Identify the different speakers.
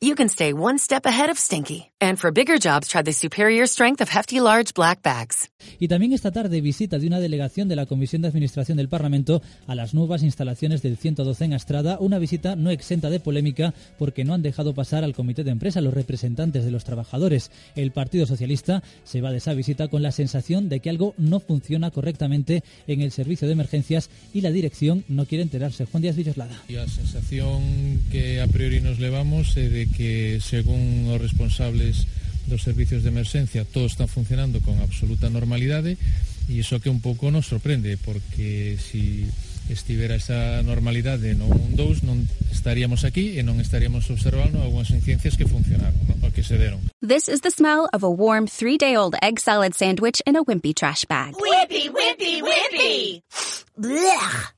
Speaker 1: you can stay one step ahead of stinky. And for bigger jobs, try the superior strength of Hefty Large Black Bags.
Speaker 2: Y también esta tarde visita de una delegación de la Comisión de Administración del Parlamento a las nuevas instalaciones del 112 en Astrada, una visita no exenta de polémica porque no han dejado pasar al comité de empresa los representantes de los trabajadores. El Partido Socialista se va de esa visita con la sensación de que algo no funciona correctamente en el servicio de emergencias y la dirección no quiere enterarse. Juan Díaz Villoslada.
Speaker 3: Y a sensación que a priori nos levamos é de que según os responsables dos servicios de emerxencia todo está funcionando con absoluta normalidade e iso que un pouco nos sorprende porque si estivera esa normalidade no 1-2 non estaríamos aquí e non estaríamos observando algunhas incidencias que funcionaron, no? que se deron.
Speaker 4: This is the smell of a warm three-day-old egg salad sandwich in a wimpy trash bag.
Speaker 5: Wimpy, wimpy, wimpy!
Speaker 1: Blech!